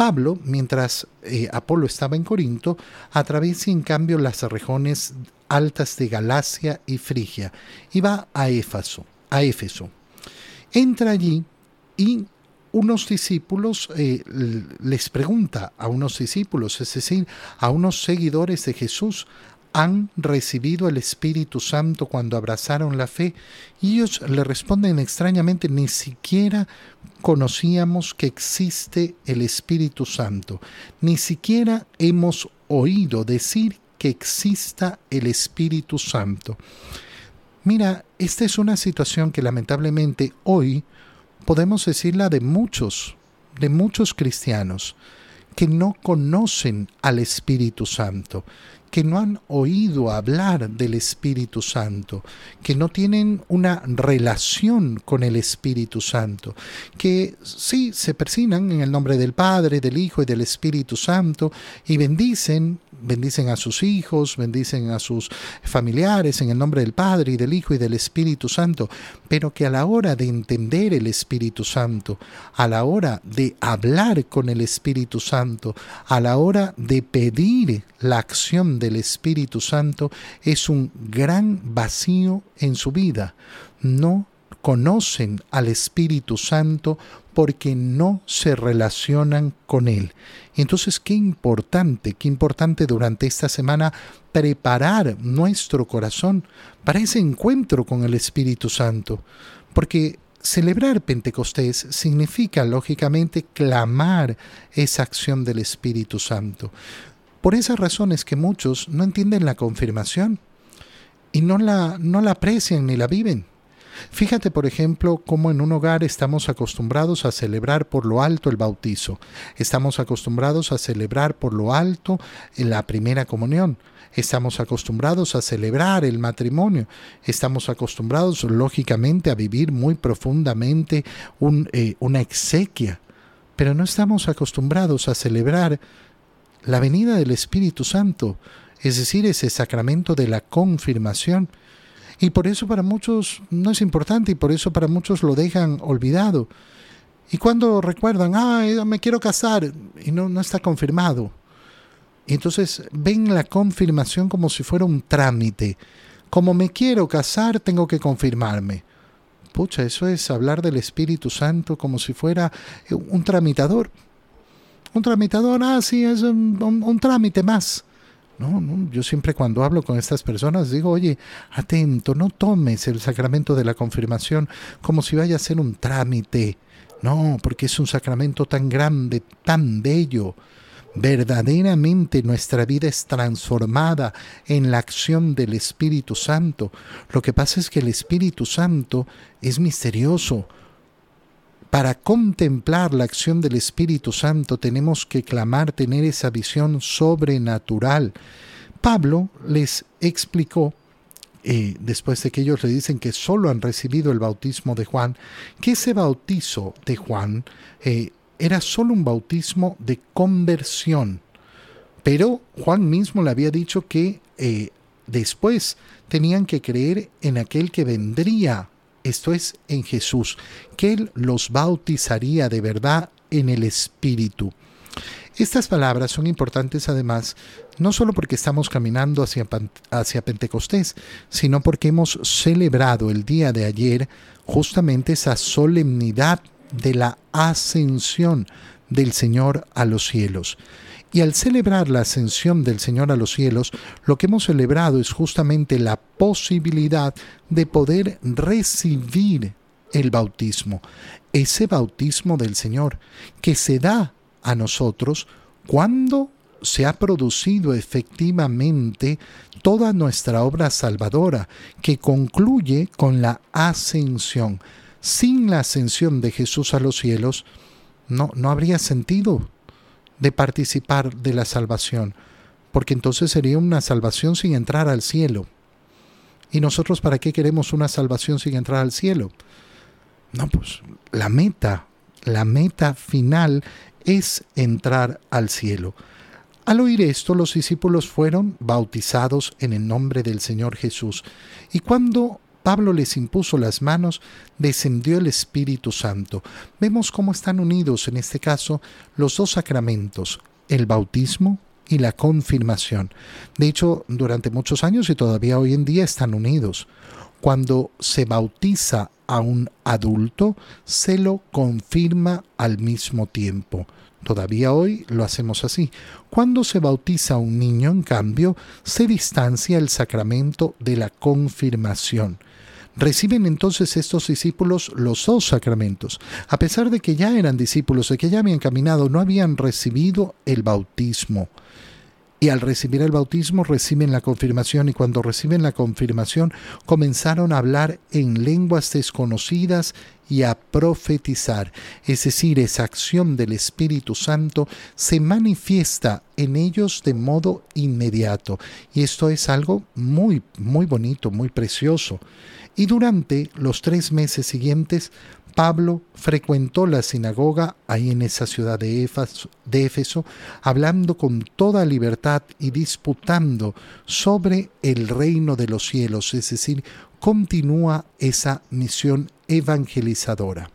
Pablo, mientras eh, Apolo estaba en Corinto, atraviesa en cambio las regiones altas de Galacia y Frigia y va a Éfeso. A Éfeso. Entra allí y unos discípulos eh, les pregunta a unos discípulos, es decir, a unos seguidores de Jesús, han recibido el Espíritu Santo cuando abrazaron la fe. Y ellos le responden extrañamente, ni siquiera conocíamos que existe el Espíritu Santo, ni siquiera hemos oído decir que exista el Espíritu Santo. Mira, esta es una situación que lamentablemente hoy podemos decirla de muchos, de muchos cristianos que no conocen al Espíritu Santo, que no han oído hablar del Espíritu Santo, que no tienen una relación con el Espíritu Santo, que sí se persinan en el nombre del Padre, del Hijo y del Espíritu Santo y bendicen bendicen a sus hijos, bendicen a sus familiares en el nombre del Padre y del Hijo y del Espíritu Santo, pero que a la hora de entender el Espíritu Santo, a la hora de hablar con el Espíritu Santo, a la hora de pedir la acción del Espíritu Santo, es un gran vacío en su vida. No conocen al Espíritu Santo porque no se relacionan con Él. entonces, qué importante, qué importante durante esta semana preparar nuestro corazón para ese encuentro con el Espíritu Santo. Porque celebrar Pentecostés significa, lógicamente, clamar esa acción del Espíritu Santo. Por esas razones que muchos no entienden la confirmación y no la, no la aprecian ni la viven. Fíjate, por ejemplo, cómo en un hogar estamos acostumbrados a celebrar por lo alto el bautizo, estamos acostumbrados a celebrar por lo alto la primera comunión, estamos acostumbrados a celebrar el matrimonio, estamos acostumbrados lógicamente a vivir muy profundamente eh, una exequia, pero no estamos acostumbrados a celebrar la venida del Espíritu Santo, es decir, ese sacramento de la confirmación y por eso para muchos no es importante y por eso para muchos lo dejan olvidado. Y cuando recuerdan, ah, me quiero casar y no, no está confirmado. Y entonces ven la confirmación como si fuera un trámite. Como me quiero casar, tengo que confirmarme. Pucha, eso es hablar del Espíritu Santo como si fuera un tramitador. Un tramitador, ah, sí, es un trámite más. No, no, yo siempre cuando hablo con estas personas digo, oye, atento, no tomes el sacramento de la confirmación como si vaya a ser un trámite. No, porque es un sacramento tan grande, tan bello. Verdaderamente nuestra vida es transformada en la acción del Espíritu Santo. Lo que pasa es que el Espíritu Santo es misterioso, para contemplar la acción del Espíritu Santo tenemos que clamar tener esa visión sobrenatural. Pablo les explicó, eh, después de que ellos le dicen que solo han recibido el bautismo de Juan, que ese bautizo de Juan eh, era solo un bautismo de conversión. Pero Juan mismo le había dicho que eh, después tenían que creer en aquel que vendría esto es en Jesús, que Él los bautizaría de verdad en el Espíritu. Estas palabras son importantes además, no solo porque estamos caminando hacia, hacia, Pentecostés, sino porque hemos celebrado el día de ayer justamente esa solemnidad de la ascensión del Señor a los cielos. Y al celebrar la ascensión del Señor a los cielos, lo que hemos celebrado es justamente la posibilidad de poder recibir el bautismo, ese bautismo del Señor, que se da a nosotros cuando se ha producido efectivamente toda nuestra obra salvadora, que concluye con la ascensión. Sin la ascensión de Jesús a los cielos, no, no habría sentido de participar de la salvación, porque entonces sería una salvación sin entrar al cielo. ¿Y nosotros para qué queremos una salvación sin entrar al cielo? No, pues la meta, la meta final es entrar al cielo. Al oír esto, los discípulos fueron bautizados en el nombre del Señor Jesús. Y cuando Pablo les impuso las manos, descendió el Espíritu Santo. Vemos cómo están unidos en este caso los dos sacramentos, el bautismo y la confirmación. De hecho, durante muchos años y todavía hoy en día están unidos. Cuando se bautiza a un adulto, se lo confirma al mismo tiempo. Todavía hoy lo hacemos así. Cuando se bautiza a un niño, en cambio, se distancia el sacramento de la confirmación. Reciben entonces estos discípulos los dos sacramentos. A pesar de que ya eran discípulos, de que ya habían caminado, no habían recibido el bautismo y al recibir el bautismo reciben la confirmación y cuando reciben la confirmación comenzaron a hablar en lenguas desconocidas y a profetizar, es decir, esa acción del Espíritu Santo se manifiesta en ellos de modo inmediato y esto es algo muy, muy bonito, muy precioso. Y durante los tres meses siguientes Pablo frecuentó la sinagoga ahí en esa ciudad de Éfeso, hablando con toda libertad y disputando sobre el reino de los cielos, es decir, continúa esa misión evangelizadora.